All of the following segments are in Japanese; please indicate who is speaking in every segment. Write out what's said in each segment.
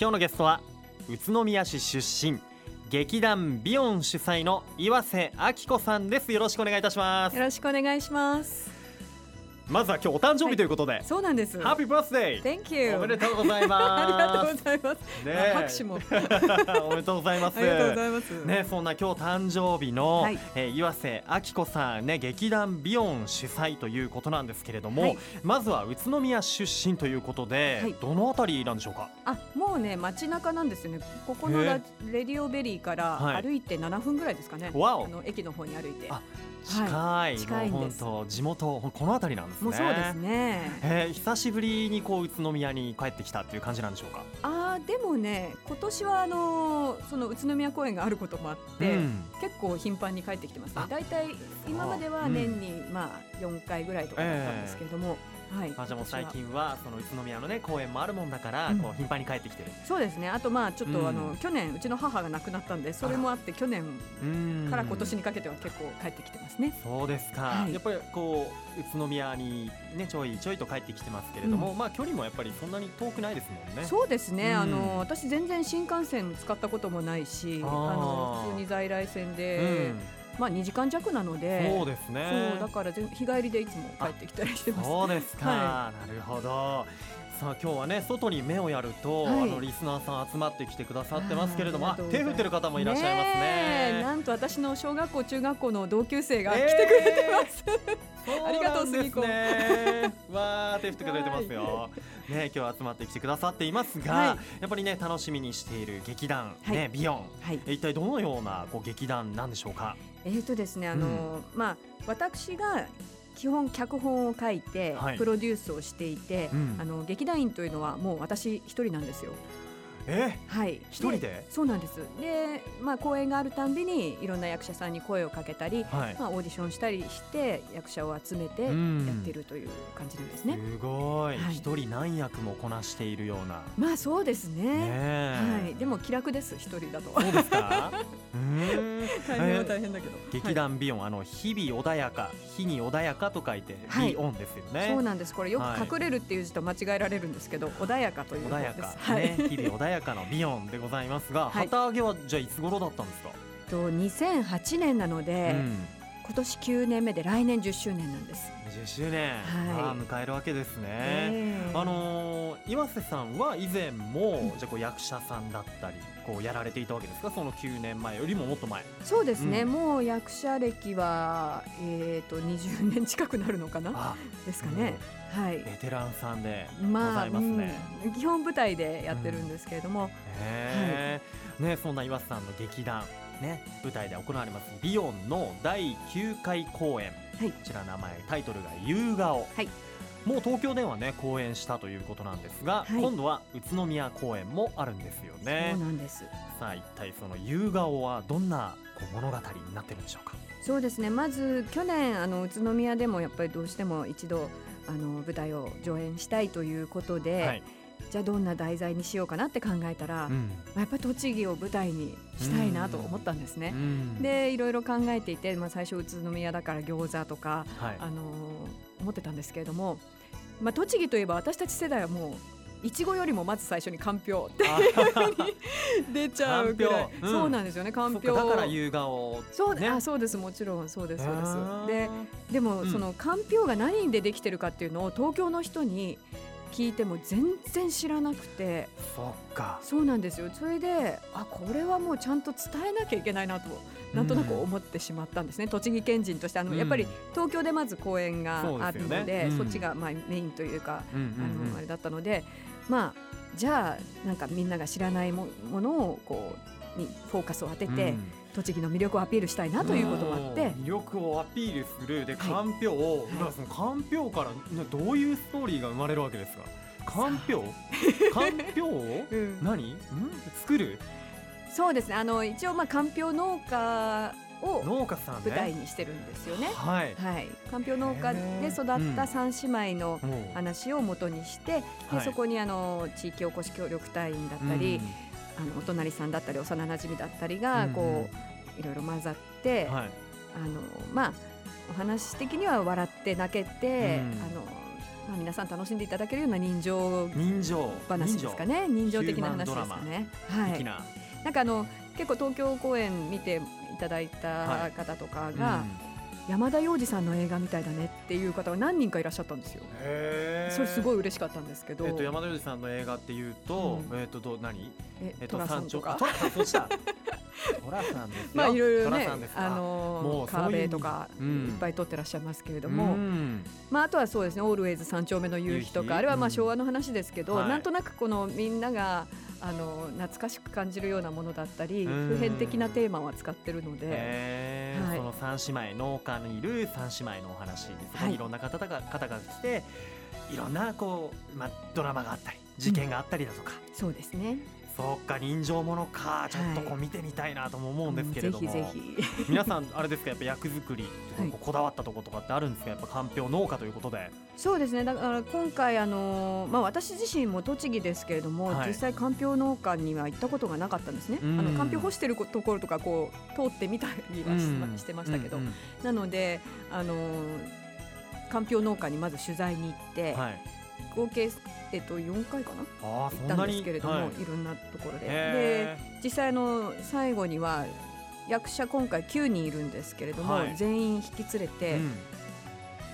Speaker 1: 今日のゲストは宇都宮市出身劇団ビヨン主催の岩瀬明子さんです。よろしくお願いいたします。
Speaker 2: よろしくお願いします。
Speaker 1: まずは今日お誕生日ということで、
Speaker 2: そうなんです。
Speaker 1: ハッピーバースデー
Speaker 2: Thank you.
Speaker 1: おめでとうござい
Speaker 2: ありがと
Speaker 1: ます
Speaker 2: うございます、
Speaker 1: ね
Speaker 2: あ拍手も
Speaker 1: おめでとうございます。
Speaker 2: ありがとうございます。
Speaker 1: ね、そんな今日誕生日の、
Speaker 2: はい。
Speaker 1: えー岩瀬明子さんね劇団ビヨン主催ということなんですけれども、
Speaker 2: はい。
Speaker 1: まずは宇都宮出身ということで、
Speaker 2: はい。
Speaker 1: どのあたりなんでしょうか？
Speaker 2: あもうね街中なんですよね。ここのラ
Speaker 1: へ
Speaker 2: レディオベリーから
Speaker 1: はい。
Speaker 2: 歩いて7分ぐらいですかね、
Speaker 1: わお。
Speaker 2: あの駅の方に歩いて。
Speaker 1: あ近い、
Speaker 2: 近い
Speaker 1: 本当地元このあたりなんですね。
Speaker 2: もうそうですね。
Speaker 1: えー久しぶりにこう宇都宮に帰ってきたっていう感じなんでしょうか？
Speaker 2: あーでもね今年はあのーその宇都宮公園があることもあって、
Speaker 1: うん。
Speaker 2: 結構頻繁に帰ってきてますね。
Speaker 1: あ
Speaker 2: だいたい今までは年に、まあ4回ぐらいとかだったんですけれども、はい。
Speaker 1: あじゃあもう最近はその宇都宮のね公園もあるもんだから、
Speaker 2: うん。
Speaker 1: こう頻繁に帰ってきてる。
Speaker 2: そうですね。あとまあちょっと、
Speaker 1: うん。
Speaker 2: あの去年うちの母が亡くなったんでそれもあって去年
Speaker 1: うん
Speaker 2: から今年にかけては結構帰ってきてますね。
Speaker 1: そうですか、
Speaker 2: はい。
Speaker 1: やっぱりこう宇都宮にねちょいちょいと帰ってきてますけれども、まあ距離もやっぱりそんなに遠くないですもんね。
Speaker 2: そうですね、
Speaker 1: うん。
Speaker 2: あの私全然新幹線使ったこともないし
Speaker 1: あ
Speaker 2: の普通に在来線で、まあ2時間弱なの
Speaker 1: うん、
Speaker 2: で
Speaker 1: そうですね。
Speaker 2: そうだから全日帰りでいつも帰ってきたりしてます。
Speaker 1: そうですか、
Speaker 2: は
Speaker 1: なるほど。さあ今日はね外に目をやると、
Speaker 2: はい
Speaker 1: あのリスナーさん集まってきてくださってますけれども、手振ってる方もいらっしゃいますね。
Speaker 2: えなんと私の小学校中学校の同級生が来てくれてます。ありがとう
Speaker 1: す
Speaker 2: 杉子
Speaker 1: ね。わー手振ってくれてますよ。ね今日集まってきてくださっていますが、
Speaker 2: はい
Speaker 1: やっぱりね楽しみにしている劇団、
Speaker 2: はい
Speaker 1: ねビヨン。
Speaker 2: はい。
Speaker 1: え一体どのようなこう劇団なんでしょうか？
Speaker 2: えーとですねあの、まあ私が基本脚本を書いて、
Speaker 1: はい。
Speaker 2: プロデュースをしていて、
Speaker 1: うん。
Speaker 2: あの劇団員というのはもう私一人なんですよ。
Speaker 1: え？
Speaker 2: はい。
Speaker 1: 一人で？
Speaker 2: そうなんです。で、まあ公演があるたんびにいろんな役者さんに声をかけたり、
Speaker 1: はい。
Speaker 2: まあオーディションしたりして役者を集めてや
Speaker 1: うん
Speaker 2: ってるという感じなんですね。
Speaker 1: すごい
Speaker 2: はい
Speaker 1: 一、人何役もこなしているような。
Speaker 2: まあそうですね。
Speaker 1: ねえ
Speaker 2: はい。でも気楽です一人だと。
Speaker 1: そうですか？
Speaker 2: 大変は大変だけど。
Speaker 1: 劇団ビヨン、あの日々穏やか、日に穏やかと書いて、
Speaker 2: はい
Speaker 1: ビヨンですよね。
Speaker 2: そうなんです。これよ
Speaker 1: はい
Speaker 2: く隠れるっていう字と間違えられるんですけど、穏やかという
Speaker 1: 穏やか。ね、日々穏やかのビヨンでございますが、
Speaker 2: はい
Speaker 1: 旗揚げはじゃあいつ頃だったんですか？
Speaker 2: と2008年なので、
Speaker 1: うん、
Speaker 2: 今年9年目で来年10周年なんです。
Speaker 1: 10周年、
Speaker 2: はい
Speaker 1: 迎えるわけですね。
Speaker 2: ええ
Speaker 1: あのー岩瀬さんは以前も、じゃあこう役者さんだったりこうやられていたわけですか？その9年前よりももっと前。
Speaker 2: そうですね、
Speaker 1: うん。
Speaker 2: もう役者歴は、えー、と20年近くなるのかな？
Speaker 1: あ
Speaker 2: ですかね、はい。
Speaker 1: ベテランさんでご
Speaker 2: まあ、
Speaker 1: ざいますね。
Speaker 2: うん。基本舞台でやってるんですけれども、
Speaker 1: へえ、ねそんな岩瀬さんの劇団ね舞台で行われますビヨンの第9回公演、
Speaker 2: はい。
Speaker 1: こちら名前タイトルが夕顔、
Speaker 2: はい
Speaker 1: もう東京ではね公演したということなんですが、
Speaker 2: はい。
Speaker 1: 今度は宇都宮公演もあるんですよね。
Speaker 2: そうなんです。
Speaker 1: さあ一体その夕顔はどんな物語になってるんでしょうか？
Speaker 2: そうですね。まず去年あの宇都宮でもやっぱりどうしても一度あの舞台を上演したいということで、
Speaker 1: はい、
Speaker 2: じゃあどんな題材にしようかなって考えたら、
Speaker 1: うん。
Speaker 2: まあやっぱり栃木を舞台にしたいなと思ったんですね。
Speaker 1: うん。
Speaker 2: でいろいろ考えていて、まあ、最初宇都宮だから餃子とか、
Speaker 1: はい。
Speaker 2: あのー思ってたんですけれども、まあ、栃木といえば私たち世代はもういちごよりもまず最初にかんぴょうって
Speaker 1: あ
Speaker 2: 出ちゃうぐらい、
Speaker 1: う。うん。
Speaker 2: そうなんですよねかんぴょう。
Speaker 1: かだから夕顔
Speaker 2: そう,、
Speaker 1: ね
Speaker 2: あそうですもちろんそうですそうです。ででも、
Speaker 1: うん。
Speaker 2: そのかんぴょうが何でできてるかっていうのを東京の人に聞いても全然知らなくて。
Speaker 1: そっか。
Speaker 2: そうなんですよ。それであこれはもうちゃんと伝えなきゃいけないなとなんとなく思ってしまったんですね、栃木県人としてあの、
Speaker 1: うん
Speaker 2: やっぱり東京でまず公演があるので
Speaker 1: そ
Speaker 2: っちがまあメインというか、あのあれだったのでまあじゃあなんかみんなが知らないもものをこうにフォーカスを当てて、
Speaker 1: うん。
Speaker 2: 栃木の魅力をアピールしたいなということもあって。
Speaker 1: うん。魅力をアピールするで
Speaker 2: はい。
Speaker 1: かんぴょうを、
Speaker 2: い。
Speaker 1: だからそのかんぴょうからねどういうストーリーが生まれるわけですか？かんぴょう？かんぴょうを？
Speaker 2: うん。
Speaker 1: 何？ん？作る？
Speaker 2: そうですね。あの一応まあかんぴょう農家を
Speaker 1: 農家さんね。
Speaker 2: 舞台にしてるんですよね。
Speaker 1: はい。
Speaker 2: はい、かんぴょう農家で育った三姉妹の話を元にして、
Speaker 1: は
Speaker 2: で
Speaker 1: い。
Speaker 2: そこにあの地域おこし協力隊員だったり、あのお隣さんだったり幼馴染だったりが
Speaker 1: うん
Speaker 2: こういろいろ混ざって、
Speaker 1: うんはい。
Speaker 2: あのまあお話的には笑って泣けて、
Speaker 1: うん。
Speaker 2: あのまあ、皆さん楽しんでいただけるような人情
Speaker 1: 人情。
Speaker 2: 話ですかね。人情。的な話ですかね。はい、
Speaker 1: な
Speaker 2: なんかあの結構東京公演見ていただいた方とかが、
Speaker 1: うん。
Speaker 2: 山田洋次さんの映画みたいだねっていう方が何人かいらっしゃったんですよ。それすごい嬉しかったんですけど、
Speaker 1: えっと山田洋次さんの映画っていうと、
Speaker 2: うん。
Speaker 1: えっとどう何
Speaker 2: え
Speaker 1: えっと
Speaker 2: 寅さんとか？
Speaker 1: あ寅 さんですよ。
Speaker 2: まあいろいろねあ
Speaker 1: も
Speaker 2: の
Speaker 1: うそういう
Speaker 2: 川辺とかい
Speaker 1: うん。
Speaker 2: っぱい撮ってらっしゃいますけれど
Speaker 1: う
Speaker 2: も、
Speaker 1: ん。
Speaker 2: まああとはそうですねオールウェイズ三丁目の夕日とかあれはま
Speaker 1: うん。
Speaker 2: あ昭和の話ですけど、
Speaker 1: はい。
Speaker 2: なんとなくこのみんながあの懐かしく感じるようなものだったり、
Speaker 1: うん。
Speaker 2: 普遍的なテーマを扱ってるので、はい。
Speaker 1: その三姉妹農家にいる三姉妹のお話ですね、
Speaker 2: はい。
Speaker 1: い、ろんな方が方が来ていろんなこう、まあ、ドラマがあったり事件があったりだとか、
Speaker 2: そうですね。
Speaker 1: そっか人情ものか。ちょっとこう見てみたいなとも思うんですけれども、
Speaker 2: ぜひぜひ。
Speaker 1: 皆さんあれですかやっぱ役作りとかこだわったところとかってあるんですか？やっぱかんぴょう農家ということで。
Speaker 2: そうですね。だから今回あのまあ私自身も栃木ですけれども、
Speaker 1: はい。
Speaker 2: 実際かんぴょう農家には行ったことがなかったんですね。
Speaker 1: うん。
Speaker 2: あのかんぴょう干してるところとかこう通ってみたりはし,、てましたけど、なのであのかんぴょう農家にまず取材に行って、
Speaker 1: はい
Speaker 2: 合計えっと4回かな？行ったんですけれども、、
Speaker 1: はい。
Speaker 2: ろんなところで。で
Speaker 1: へ
Speaker 2: 実際あの最後には役者今回9人いるんですけれども、
Speaker 1: はい。
Speaker 2: 全員引き連れ
Speaker 1: ー
Speaker 2: て、
Speaker 1: うん。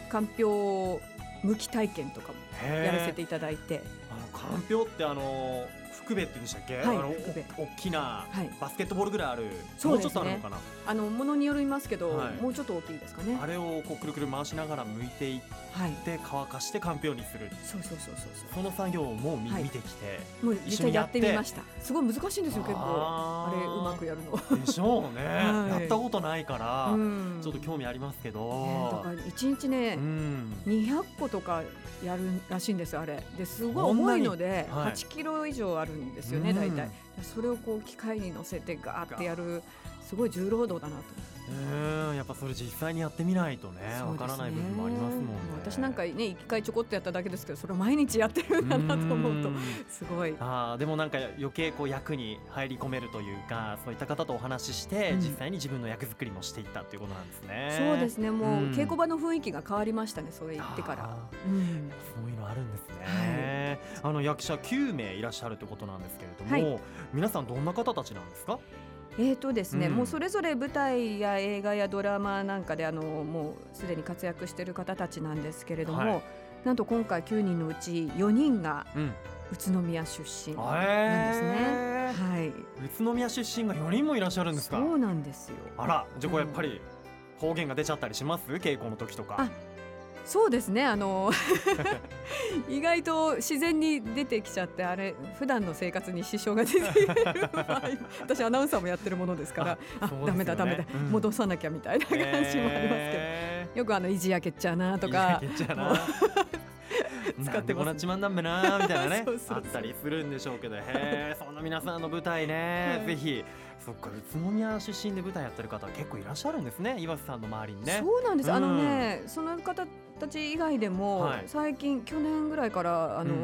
Speaker 2: かんぴょう剥き体験とかもやらせていただいて、
Speaker 1: あのかんぴょうってあの福部って言うんでしたっけ、
Speaker 2: はい
Speaker 1: あの大きな
Speaker 2: はい、
Speaker 1: バスケットボールぐらいある。
Speaker 2: そうですね。
Speaker 1: もうちょっとあるのかな？
Speaker 2: あのものによりますけど、
Speaker 1: はい。
Speaker 2: もうちょっと大きいですかね。
Speaker 1: あれをこうくるくる回しながら剥いていっ
Speaker 2: はい、
Speaker 1: て乾かしてかんぴょうにする。
Speaker 2: そうそうそうそうそ
Speaker 1: その作業をもう見,、
Speaker 2: はい
Speaker 1: 見てきて
Speaker 2: う。もう
Speaker 1: 一緒にやって。
Speaker 2: てみました。すごい難しいんですよ結構。あれうまくやるの。
Speaker 1: でしょうね、
Speaker 2: はい。
Speaker 1: やったことないから、
Speaker 2: うん。
Speaker 1: ちょっと興味ありますけ
Speaker 2: ねだ
Speaker 1: ど、
Speaker 2: から一日ね
Speaker 1: う、ん。
Speaker 2: 200個とかやるらしいんですよあれ。ですごい重いので、
Speaker 1: はい。
Speaker 2: 8キロ以上あるんですよね、
Speaker 1: うん
Speaker 2: 大体。それをこう機械に乗せてガーってやるすごい重労働だなと。
Speaker 1: うんやっぱそれ実際にやってみないとねわ、
Speaker 2: ね
Speaker 1: からない部分もありますもんね
Speaker 2: 私なんかね一回ちょこっとやっただけですけど、それを毎日やってるんだなと思うと
Speaker 1: ん
Speaker 2: すごい。
Speaker 1: あーでもなんか余計こう役に入り込めるというかそういった方とお話しして、
Speaker 2: うん
Speaker 1: 実際に自分の役作りもしていったっていうことなんですね。
Speaker 2: そうですね。もう、
Speaker 1: うん
Speaker 2: 稽古場の雰囲気が変わりましたね。それ言ってから。
Speaker 1: あ
Speaker 2: うん
Speaker 1: ーそういうのあるんですね、あの役者9名いらっしゃるってことなんですけれども、
Speaker 2: は
Speaker 1: 皆さんどんな方たちなんですか？
Speaker 2: えーとですね、
Speaker 1: うん。
Speaker 2: もうそれぞれ舞台や映画やドラマなんかであのもうすでに活躍している方たちなんですけれども、
Speaker 1: はい。
Speaker 2: なんと今回9人のうち4人が
Speaker 1: うん。
Speaker 2: 宇都宮出身なん
Speaker 1: え
Speaker 2: ですね。はい、
Speaker 1: 宇都宮出身が4人もいらっしゃるんですか？
Speaker 2: そうなんですよ。
Speaker 1: あらじゃあこれやっぱり方言が出ちゃったりします？稽古の時とか。
Speaker 2: あそうですね。あの 意外と自然に出てきちゃってあれ普段の生活に支障が出ている場合も 私アナウンサーもやってるものですからあ
Speaker 1: そうですよね。
Speaker 2: ダメだダメだ、
Speaker 1: うん。
Speaker 2: 戻さなきゃみたいな感じもありますけど、
Speaker 1: へー。
Speaker 2: よくあの意地焼けっちゃうなとか 使ってます。
Speaker 1: んでこんなちまんだんべなーみたいなね。あったりするんでしょうけどへえそんな皆さんの舞台ね、
Speaker 2: はい。
Speaker 1: ぜひ。そっか宇都宮出身で舞台やってる方は結構いらっしゃるんですね岩瀬さんの周りにね。
Speaker 2: そうなんです、あの
Speaker 1: うん。
Speaker 2: ねその方たち以外でも、
Speaker 1: はい。
Speaker 2: 最近去年ぐらいからあの、
Speaker 1: う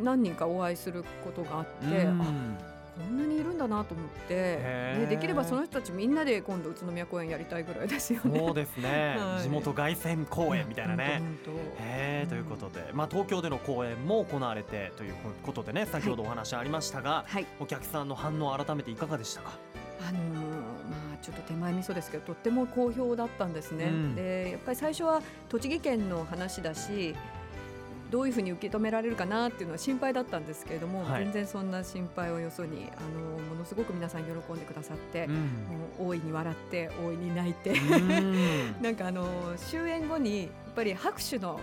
Speaker 1: ん。
Speaker 2: 何人かお会いすることがあって、
Speaker 1: うん。
Speaker 2: あこんなにいるんだなと思って、ね、できればその人たちみんなで今度宇都宮公演やりたいぐらいですよね。
Speaker 1: そうですね、
Speaker 2: はい。
Speaker 1: 地元凱旋公演みたいなね、へえということで、まあ、東京での公演も行われてということでね先ほどお話ありましたが、
Speaker 2: はい、
Speaker 1: お客さんの反応改めていかがでしたか？
Speaker 2: あのーまあちょっと手前味噌ですけどとっても好評だったんですね。
Speaker 1: うん。
Speaker 2: でやっぱり最初は栃木県の話だしどういうふうに受け止められるかなっていうのは心配だったんですけれども、
Speaker 1: はい。
Speaker 2: 全然そんな心配をよそにあのーものすごく皆さん喜んでくださって、
Speaker 1: うん。
Speaker 2: もう大いに笑って大いに泣いて、
Speaker 1: うん。
Speaker 2: なんかあのー終演後にやっぱり拍手の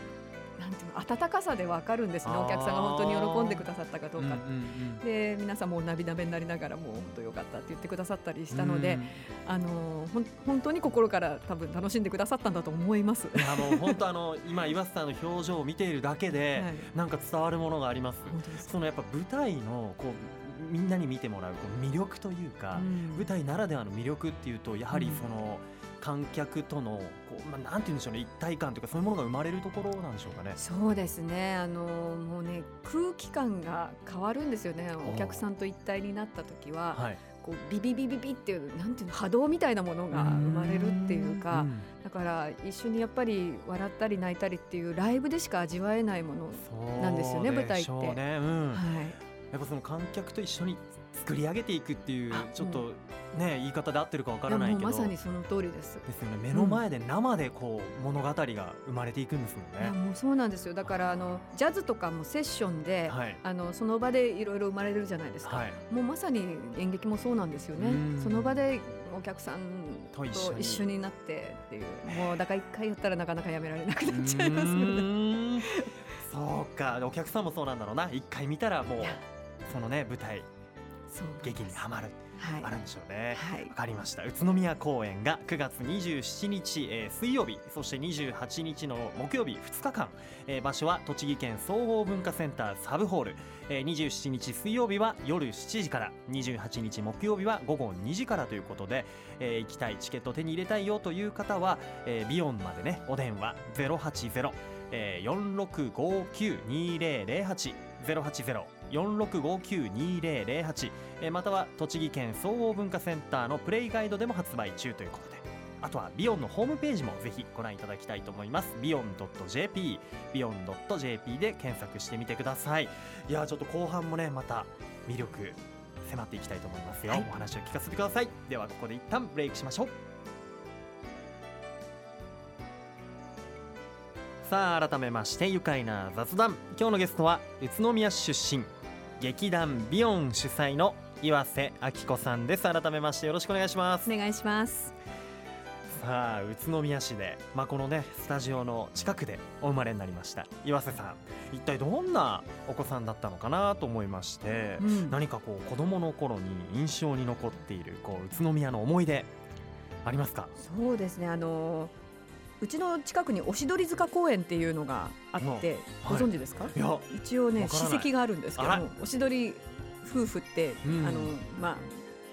Speaker 2: なんていうの温かさでわかるんですね。お客さんが本当に喜んでくださったかどうか。
Speaker 1: うんうん
Speaker 2: で皆さんもう涙目になりながらもう本当よかったって言ってくださったり
Speaker 1: うん
Speaker 2: したので、あのほん本当に心から多分楽しんでくださったんだと思います。
Speaker 1: いやもう本当あの今岩瀬さんの表情を見ているだけで、
Speaker 2: はい。
Speaker 1: なんか伝わるものがあります。そのやっぱ舞台のこうみんなに見てもらうこう魅力というか、
Speaker 2: うん。
Speaker 1: 舞台ならではの魅力っていうとやはり
Speaker 2: うん。
Speaker 1: その観客とのこう、まあ、なんて言うんでしょうね。一体感というかそういうものが生まれるところなんでしょうかね。
Speaker 2: そうですね。あのもうね空気感が変わるんですよね。
Speaker 1: お
Speaker 2: お客さんと一体になった時は、
Speaker 1: はい。
Speaker 2: こうビビビビビっていうなんていうの波動みたいなものが生まれるっていうか
Speaker 1: ん。
Speaker 2: だから一緒にやっぱり笑ったり泣いたりっていうライブでしか味わえないもの、なんですよね舞台って
Speaker 1: ね。うん。
Speaker 2: はい、
Speaker 1: やっぱその観客と一緒に作り上げていくっていう
Speaker 2: あ
Speaker 1: ちょっとね言い方で合ってるかわからないけど。
Speaker 2: まさにその通りです。
Speaker 1: ですよね。目の前で生でこう物語が生まれていくんですもんね。
Speaker 2: もうそうなんですよ。だからあのジャズとかもセッションで、
Speaker 1: はい。
Speaker 2: あのその場でいろいろ生まれるじゃないですか、
Speaker 1: はい。
Speaker 2: もうまさに演劇もそうなんですよね。
Speaker 1: うん。
Speaker 2: その場でお客さんと
Speaker 1: と一緒に
Speaker 2: なってっていう。もうだから一回やったらなかなかやめられなくなっちゃいますよね。
Speaker 1: そうか。お客さんもそうなんだろうな。一回見たらもうそのね舞台劇にはまる。
Speaker 2: はい。
Speaker 1: あるんでしょうね。
Speaker 2: はい。
Speaker 1: わかりました。宇都宮公演が9月27日、えー水曜日そして28日の木曜日2日間、えー場所は栃木県総合文化センターサブホール、えー27日水曜日は夜7時から。28日木曜日は午後2時からということで、えー行きたいチケット手に入れたいよという方は、えービヨンまでねお電話080えー、4659-2008 080 4659-2008えーまたは栃木県総合文化センターのプレイガイドでも発売中ということで。あとはビヨンのホームページもぜひご覧いただきたいと思います。ビヨン .jp ビヨン .jp で検索してみてください。いやーちょっと後半もねまた魅力迫っていきたいと思いますよ、
Speaker 2: はい。
Speaker 1: お話を聞かせてください。ではここで一旦ブレイクしましょうさあ改めまして愉快な雑談今日のゲストは宇都宮市出身劇団ビヨン主催の岩瀬明子さんです。改めましてよろしくお願いします。
Speaker 2: お願いします。
Speaker 1: さあ宇都宮市で、まあ、このねスタジオの近くでお生まれになりました。岩瀬さん一体どんなお子さんだったのかなと思いまして、
Speaker 2: うん。
Speaker 1: 何かこう子供の頃に印象に残っているこう宇都宮の思い出ありますか
Speaker 2: そうですねあのうちの近くに押取塚公園っていうのがあって、
Speaker 1: はい。
Speaker 2: ご存知ですか？
Speaker 1: いや
Speaker 2: 一応ね史跡があるんですけど
Speaker 1: あら。
Speaker 2: も押取夫婦って、
Speaker 1: うん。
Speaker 2: あのまあ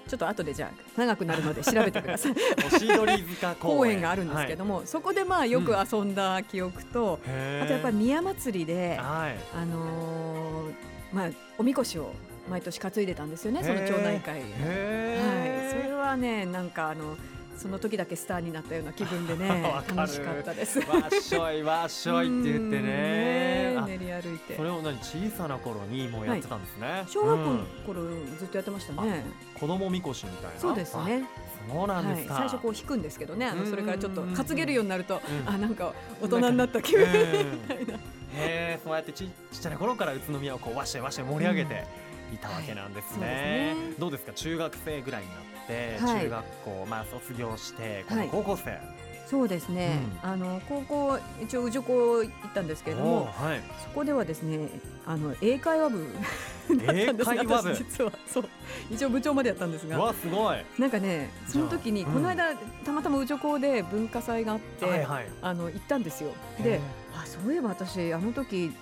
Speaker 2: ちょっと後でじゃあ長くなるので調べてください。
Speaker 1: 押鳥塚公園。
Speaker 2: 公園があるんですけども、そこでまあよく遊んだ記憶と、
Speaker 1: はい、
Speaker 2: あとやっぱり宮祭りで
Speaker 1: はい。
Speaker 2: あのーまあおみこしを毎年担いでたんですよねその町内会はい。
Speaker 1: へ
Speaker 2: それはねなんかあのその時だけスターになったような気分でね 楽しかったです。
Speaker 1: わっしょいわっしょいって言って
Speaker 2: うん
Speaker 1: ね
Speaker 2: 練り歩いて。
Speaker 1: それを何小さな頃にもうやってたんですね、
Speaker 2: 小学校の
Speaker 1: うん
Speaker 2: 頃ずっとやってましたね。
Speaker 1: 子供みこしみたいな。
Speaker 2: そうですね。
Speaker 1: あそうなん
Speaker 2: はい、
Speaker 1: ですか、
Speaker 2: 最初こう引くんですけどね、あのそれからちょっと
Speaker 1: うん。
Speaker 2: 担げるようになると、
Speaker 1: うん。
Speaker 2: あなんか大人になった気分み
Speaker 1: うん。
Speaker 2: たいな。
Speaker 1: へえそうやってちちっちゃな頃から宇都宮をこうわっしょいわっしょい盛り上げていたわけなんですね,、
Speaker 2: はいそうですね。
Speaker 1: どうですか？中学生ぐらいになって、
Speaker 2: はい。
Speaker 1: 中学校まあ卒業してこの
Speaker 2: はい
Speaker 1: 高校生、
Speaker 2: そうですね。
Speaker 1: う
Speaker 2: あの高校一応宇女校行ったんですけれども、そこではですね、あの英会話部 だったんです。
Speaker 1: 英会話部？
Speaker 2: 私実はそう。一応部長までやったんです
Speaker 1: う
Speaker 2: が。
Speaker 1: わすごい。
Speaker 2: なんかね、その時にこの間、たまたま宇女校で文化祭があって、
Speaker 1: はいはい。
Speaker 2: あの行ったんですよ。
Speaker 1: へ
Speaker 2: で、あそういえば私あの時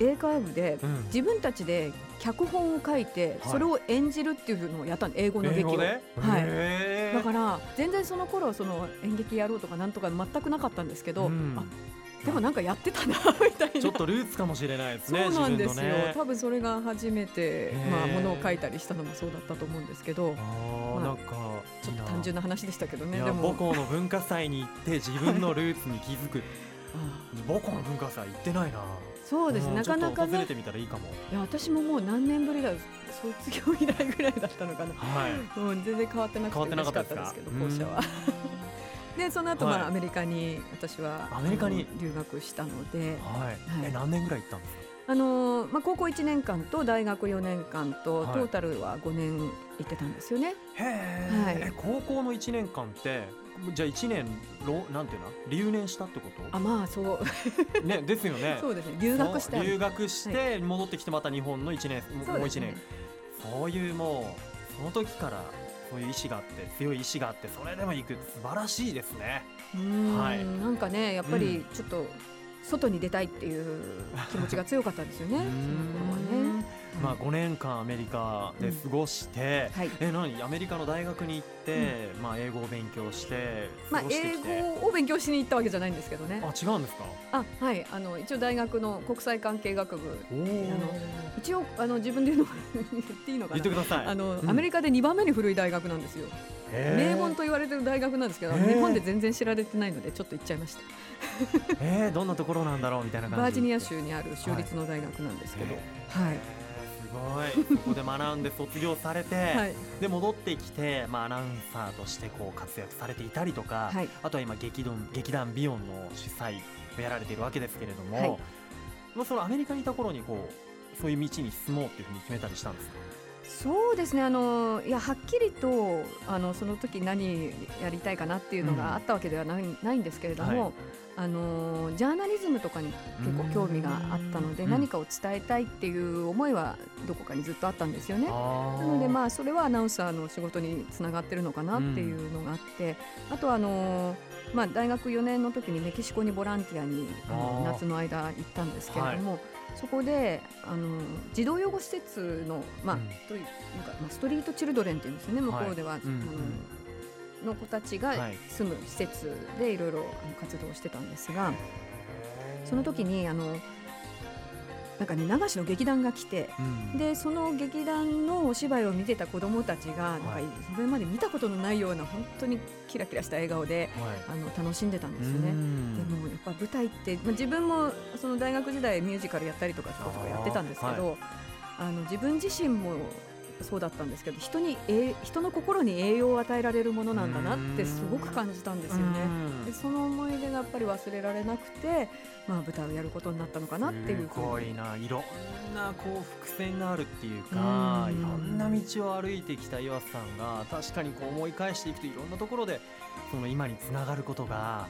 Speaker 2: 英会話部で
Speaker 1: うん。
Speaker 2: 自分たちで脚本を書いて、
Speaker 1: はい。
Speaker 2: それを演じるっていうのをやったの英語の劇を。
Speaker 1: 英語で？
Speaker 2: はい。だから全然その頃その演劇やろうとかなんとか全くなかったんですけど、
Speaker 1: うん。
Speaker 2: あでもなんかやってたな みたいな。
Speaker 1: ちょっとルーツかもしれないですね
Speaker 2: そうなんですよ、
Speaker 1: ね
Speaker 2: 多分それが初めて、まあ、ものを書いたりしたのもそうだったと思うんですけど
Speaker 1: あなんか
Speaker 2: ちょっと単純な話でしたけどねでも。
Speaker 1: 母校の文化祭に行って自分のルーツに気づく。
Speaker 2: あ
Speaker 1: 母校の文化祭行ってないな
Speaker 2: そうです、
Speaker 1: ん
Speaker 2: なかなかね。
Speaker 1: いいかも。
Speaker 2: いや私ももう何年ぶりだ卒業以来ぐらいだったのかな、
Speaker 1: はい。
Speaker 2: うん、全然変わってなくて嬉しか
Speaker 1: ったです
Speaker 2: けど校舎は。でその後、
Speaker 1: はい。
Speaker 2: まあアメリカに私は
Speaker 1: アメリカに？
Speaker 2: 留学したので、
Speaker 1: はい、
Speaker 2: はい。
Speaker 1: え何年ぐらい行ったんですか？
Speaker 2: あのーまあ、高校1年間と大学4年間と、
Speaker 1: はい。
Speaker 2: トータルは5年行ってたんですよね。
Speaker 1: へ
Speaker 2: はい。
Speaker 1: え高校の1年間ってじゃあ1年ろなんていうの？留年したってこと？
Speaker 2: あまあそう。
Speaker 1: ねですよね。
Speaker 2: そうですね。留学した。
Speaker 1: そう留学して戻ってきてまた日本の1年ももう1
Speaker 2: そうですね。
Speaker 1: 年。そういうもうその時からそういう意志があって強い意志があってそれでも行く。素晴らしいですね。はい。
Speaker 2: なんかねやっぱ
Speaker 1: う
Speaker 2: りちょっと外に出たいっていう気持ちが強かったんですよね、その頃はね。
Speaker 1: まあ5年間アメリカで過ごして、
Speaker 2: はい。
Speaker 1: え何？アメリカの大学に行って、まあ英語を勉強して
Speaker 2: まあ英語を勉強しに行ったわけじゃないんですけどね。
Speaker 1: あ違うんですか？
Speaker 2: あはい。あの一応大学の国際関係学部。
Speaker 1: おお
Speaker 2: 一応あの自分で言うの言っていいのかな。
Speaker 1: 言ってください。
Speaker 2: あの、
Speaker 1: うん。
Speaker 2: アメリカで2番目に古い大学なんですよ名門と言われてる大学なんですけど、日本で全然知られてないのでちょっと行っちゃいました。
Speaker 1: えー、どんなところなんだろうみたいな感じ。
Speaker 2: バージニア州にある州立の大学なんですけど、
Speaker 1: へ
Speaker 2: はい、
Speaker 1: ーすごい。そこで学んで卒業されて、
Speaker 2: はい、
Speaker 1: で戻ってきて、まあ、アナウンサーとしてこう活躍されていたりとか、
Speaker 2: はい。
Speaker 1: あとは今劇団劇団ビヨンの主催をやられているわけですけれども、
Speaker 2: はい。
Speaker 1: まあ、そのアメリカにいた頃にこうそういう道に進もうっていうふうに決めたりしたんですか？
Speaker 2: そうですね。あのいやはっきりとあのその時何やりたいかなっていうのがあったわけではない,、ないんですけれども、
Speaker 1: はい。
Speaker 2: あのジャーナリズムとかに結構興味があったので
Speaker 1: うん。
Speaker 2: 何かを伝えたいっていう思いはどこかにずっとあったんですよね。
Speaker 1: な
Speaker 2: なのでまあそれはアナウンサーの仕事につながってるのかなっていうのがあって、あとはあのまあ大学4年の時にメキシコにボランティアに夏の間行ったんですけれども、そこであの児童養護施設のまあ、
Speaker 1: うん。
Speaker 2: というなんかまあストリートチルドレンっていうんですよね向こうでは、
Speaker 1: はいうん。
Speaker 2: あのの子たちが
Speaker 1: はい。
Speaker 2: 住む施設でいろいろ活動をしてたんですが、その時にあのなんかね流しの劇団が来て。
Speaker 1: うん
Speaker 2: でその劇団のお芝居を見てた子どもたちがなんか
Speaker 1: はい
Speaker 2: それまで見たことのないような本当にキラキラした笑顔で
Speaker 1: はい
Speaker 2: あの楽しんでたんですよ
Speaker 1: う
Speaker 2: ね。
Speaker 1: ん
Speaker 2: でもやっぱ舞台って、まあ、自分もその大学時代ミュージカルやったりとかちょこちょこやってたんですけどあ、の自分自身もそうだったんですけど人にえ人の心に栄養を与えられるものなんだなってすごく感じたんですよね。でその思い出がやっぱり忘れられなくて、まあ、舞台をやることになったのかなっていう
Speaker 1: すごいな。いろんなこう伏線があるっていうか
Speaker 2: うん。
Speaker 1: いろんな道を歩いてきた岩瀬さんが確かにこう思い返していくといろんなところでその今につながることが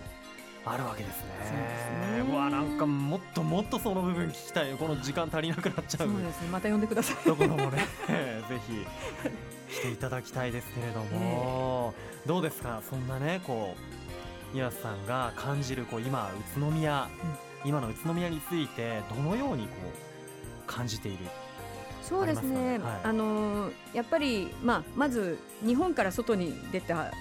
Speaker 1: あるわけですね。
Speaker 2: そうですね。
Speaker 1: うわなんかもっともっとその部分聞きたいこの時間足りなくなっちゃ
Speaker 2: そううですね。また呼んでください。
Speaker 1: ところもねぜひしていただきたいですけれども、どうですか？そんなねこう岩瀬さんが感じるこう今宇都宮、今の宇都宮についてどのようにこう感じている
Speaker 2: そうですね。あ
Speaker 1: ねはい。
Speaker 2: のやっぱりまあまず日本から外に出た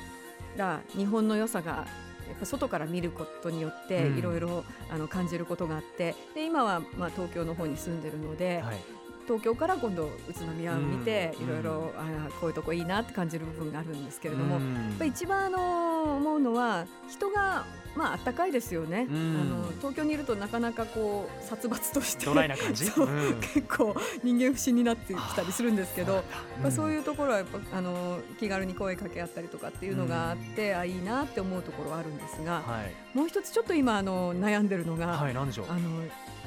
Speaker 2: ら日本の良さがやっぱ外から見ることによって
Speaker 1: うん。
Speaker 2: いろいろあの感じることがあって、で今はまあ東京の方に住んでるので、
Speaker 1: はい。
Speaker 2: 東京から今度宇都宮を見て
Speaker 1: うん。
Speaker 2: いろいろあこういうとこいいなって感じる部分があるんですけれども、
Speaker 1: うん。
Speaker 2: やっぱり一番あの思うのは人がまああったかいですよね。
Speaker 1: うん。
Speaker 2: あの東京にいるとなかなかこう殺伐として
Speaker 1: ドライな感じ？
Speaker 2: そう
Speaker 1: うん。
Speaker 2: 結構人間不信になってきたりするんですけど、まあ、そう
Speaker 1: う
Speaker 2: いうところはやっぱあの気軽に声かけ合ったりとかっていうのがあって、あいいなって思うところはあるんですが、
Speaker 1: はい。
Speaker 2: もう一つちょっと今あの悩んでるのが、
Speaker 1: はい
Speaker 2: あの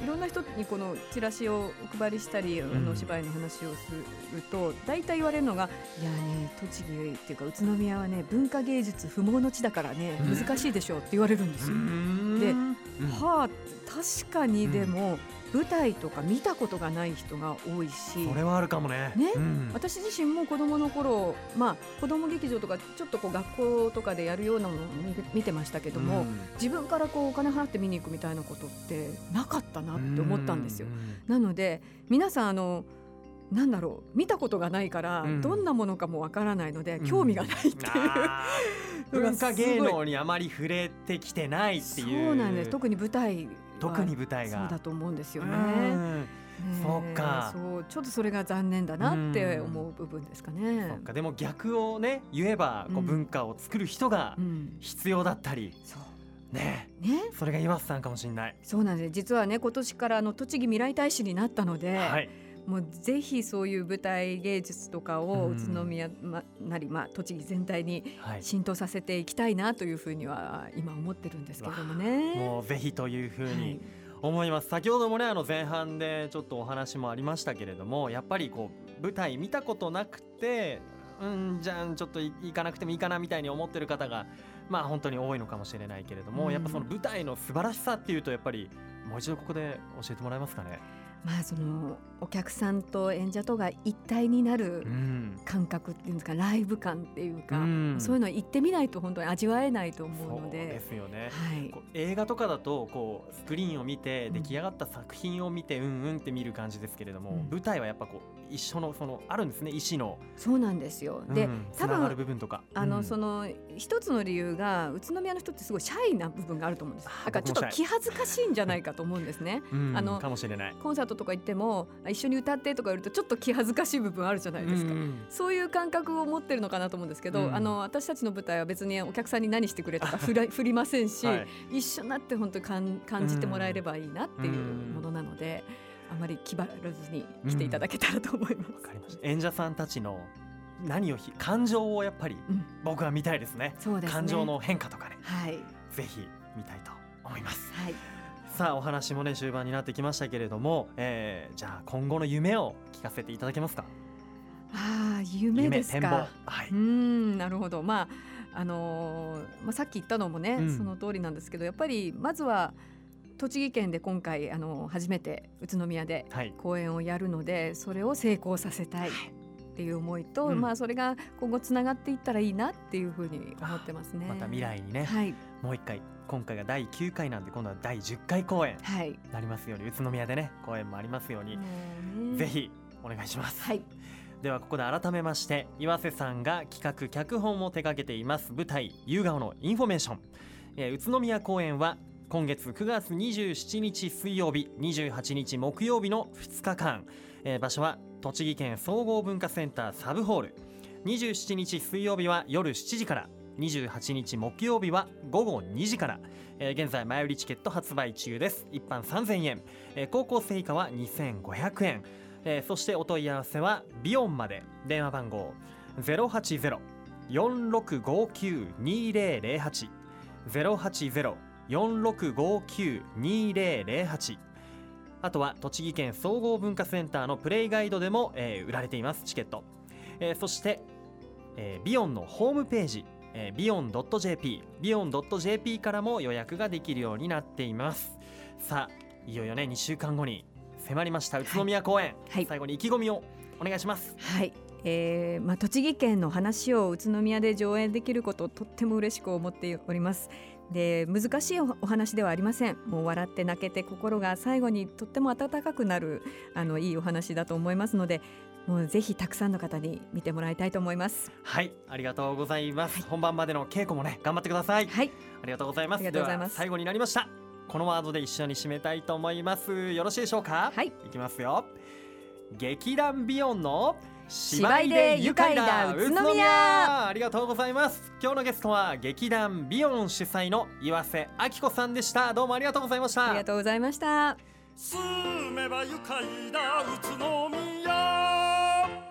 Speaker 2: いろんな人にこのチラシをお配りしたり、あ
Speaker 1: ん。
Speaker 2: のお芝居の話をすると大体言われるのが「いやね栃木っていうか宇都宮はね文化芸術不毛の地だからね
Speaker 1: うん。
Speaker 2: 難しいでしょ」って言われるんですよ。で
Speaker 1: うん。
Speaker 2: はあ確かにでも、舞台とか見たことがない人が多いし。
Speaker 1: それはあるかもね。
Speaker 2: ね
Speaker 1: うん。
Speaker 2: 私自身も子供の頃まあ子供劇場とかちょっとこう学校とかでやるようなものを見見てましたけども、
Speaker 1: うん。
Speaker 2: 自分からこうお金払って見に行くみたいなことってなかったなって思ったんですよ。なので皆さんあのなんだろう見たことがないから、
Speaker 1: うん。
Speaker 2: どんなものかもわからないので、
Speaker 1: うん。
Speaker 2: 興味がないっていう、
Speaker 1: 文化芸能にあまり触れてきてないっていう。
Speaker 2: そうなんです。特に舞台は
Speaker 1: 特に舞台が。
Speaker 2: そうだと思うんですよ
Speaker 1: う
Speaker 2: ね。
Speaker 1: そうか。
Speaker 2: そうちょっとそれが残念だなって思う部分ですかね。
Speaker 1: か。でも逆をね言えばこう
Speaker 2: うん。
Speaker 1: 文化を作る人が
Speaker 2: うん、
Speaker 1: 必要だったり。
Speaker 2: そう。
Speaker 1: ね
Speaker 2: ね。
Speaker 1: それが岩瀬さんかもしれない。
Speaker 2: そうなんです。実はね今年からあの栃木未来大使になったので、
Speaker 1: はい
Speaker 2: もうぜひそういう舞台芸術とかを
Speaker 1: うん。
Speaker 2: 宇都宮まなり、まあ、栃木全体に
Speaker 1: はい。
Speaker 2: 浸透させていきたいなというふうには今思ってるんですけれどもね。
Speaker 1: もうぜひというふう
Speaker 2: はい。
Speaker 1: に思います、先ほどもねあの前半でちょっとお話もありましたけれどもやっぱりこう舞台見たことなくてうんじゃあちょっとい行かなくてもいいかなみたいに思ってる方がまあ本当に多いのかもしれないけれども、
Speaker 2: うん。
Speaker 1: やっぱその舞台の素晴らしさっていうとやっぱりもう一度ここで教えてもらえますかね？
Speaker 2: まあそのお客さんと演者とが一体になる
Speaker 1: うん。
Speaker 2: 感覚っていうんですかライブ感っていうか、
Speaker 1: うん。
Speaker 2: そういうのは行ってみないと本当に味わえないと思う
Speaker 1: そう
Speaker 2: ので
Speaker 1: ですよね。
Speaker 2: はい。
Speaker 1: 映画とかだとこうスクリーンを見て
Speaker 2: うん。
Speaker 1: 出来上がった作品を見てうんうんって見る感じですけれども、
Speaker 2: うん。
Speaker 1: 舞台はやっぱこう一緒のそのあるんですね意思の、
Speaker 2: そうなんですよ。で、多
Speaker 1: ながる
Speaker 2: 分
Speaker 1: 部分とか。
Speaker 2: あの、
Speaker 1: うん。
Speaker 2: その一つの理由が宇都宮の人ってすごいシャイな部分があると思うんですだからちょっと 気恥ずかしいんじゃないかと思うんですね。
Speaker 1: うん
Speaker 2: あの
Speaker 1: かもしれない。
Speaker 2: コンサートとか行ってもあ一緒に歌ってとか言われるとちょっと気恥ずかしい部分あるじゃないですか、
Speaker 1: うんうん。
Speaker 2: そういう感覚を持ってるのかなと思うんですけど、
Speaker 1: うん。
Speaker 2: あの私たちの舞台は別にお客さんに何してくれとか 振ら振りませんし、
Speaker 1: はい。
Speaker 2: 一緒になって本当に感感じてもらえればいいなっていうものなので、あまり気張らずに来ていただけたらと思います。
Speaker 1: わかりました。演者さんたちの何をひ感情をやっぱり
Speaker 2: うん。
Speaker 1: 僕は見たいですね。
Speaker 2: そうですね。
Speaker 1: 感情の変化とかね。
Speaker 2: はい。
Speaker 1: ぜひ見たいと思います。
Speaker 2: はい
Speaker 1: さあお話もね終盤になってきましたけれども、えーじゃあ今後の夢を聞かせていただけますか？
Speaker 2: ああ夢ですか。
Speaker 1: はい。う
Speaker 2: ーんなるほど。まああのーまあ、さっき言ったのもね、
Speaker 1: うん。
Speaker 2: その通りなんですけどやっぱりまずは栃木県で今回あの初めて宇都宮で
Speaker 1: はい。
Speaker 2: 公演をやるのでそれを成功させたいっていう思いと、
Speaker 1: うん。
Speaker 2: まあそれが今後つながっていったらいいなっていうふうに思ってますね。
Speaker 1: また未来にね、
Speaker 2: はい。
Speaker 1: もう一回今回が第9回なんで今度は第10回公演
Speaker 2: はい。
Speaker 1: なりますように宇都宮でね公演もありますように、ぜひお願いします、
Speaker 2: はい。
Speaker 1: ではここで改めまして岩瀬さんが企画脚本を手掛けています。舞台「夕顔のインフォメーション」えー宇都宮公演は今月9月27日水曜日28日木曜日の2日間、えー場所は栃木県総合文化センターサブホール。27日水曜日は夜7時から28日木曜日は午後2時から、えー現在前売りチケット発売中です。一般3000円、えー高校生以下は2500円。えーそしてお問い合わせはビヨンまで。電話番号。080-4659-2008 080-4659-2008あとは栃木県総合文化センターのプレイガイドでも、えー売られていますチケット、えーそして、えービヨンのホームページ。えー、ビヨン .jp ビヨン .jp からも予約ができるようになっています。さあいよいよね2週間後に迫りました宇都宮公演、
Speaker 2: はい。
Speaker 1: 最後に意気込みをお願いします。
Speaker 2: はい。えーまあ、栃木県の話を宇都宮で上演できることをとっても嬉しく思っております。で難しいおお話ではありません。もう笑って泣けて心が最後にとっても温かくなるあのいいお話だと思いますのでもうぜひたくさんの方に見てもらいたいと思います。
Speaker 1: はいありがとうございます、本番までの稽古もね頑張ってください。
Speaker 2: はい。
Speaker 1: ありがとうございます。
Speaker 2: ありがとうございます。
Speaker 1: 最後になりました。このワードで一緒に締めたいと思います。よろしいでしょうか？
Speaker 2: はい。
Speaker 1: いきますよ。劇団ビヨンの
Speaker 2: 芝居で愉快だ宇都宮。
Speaker 1: ありがとうございます。今日のゲストは劇団ビヨン主催の岩瀬明子さんでした。どうもありがとうございました。
Speaker 2: ありがとうございました
Speaker 3: 住めば愉快な宇都宮。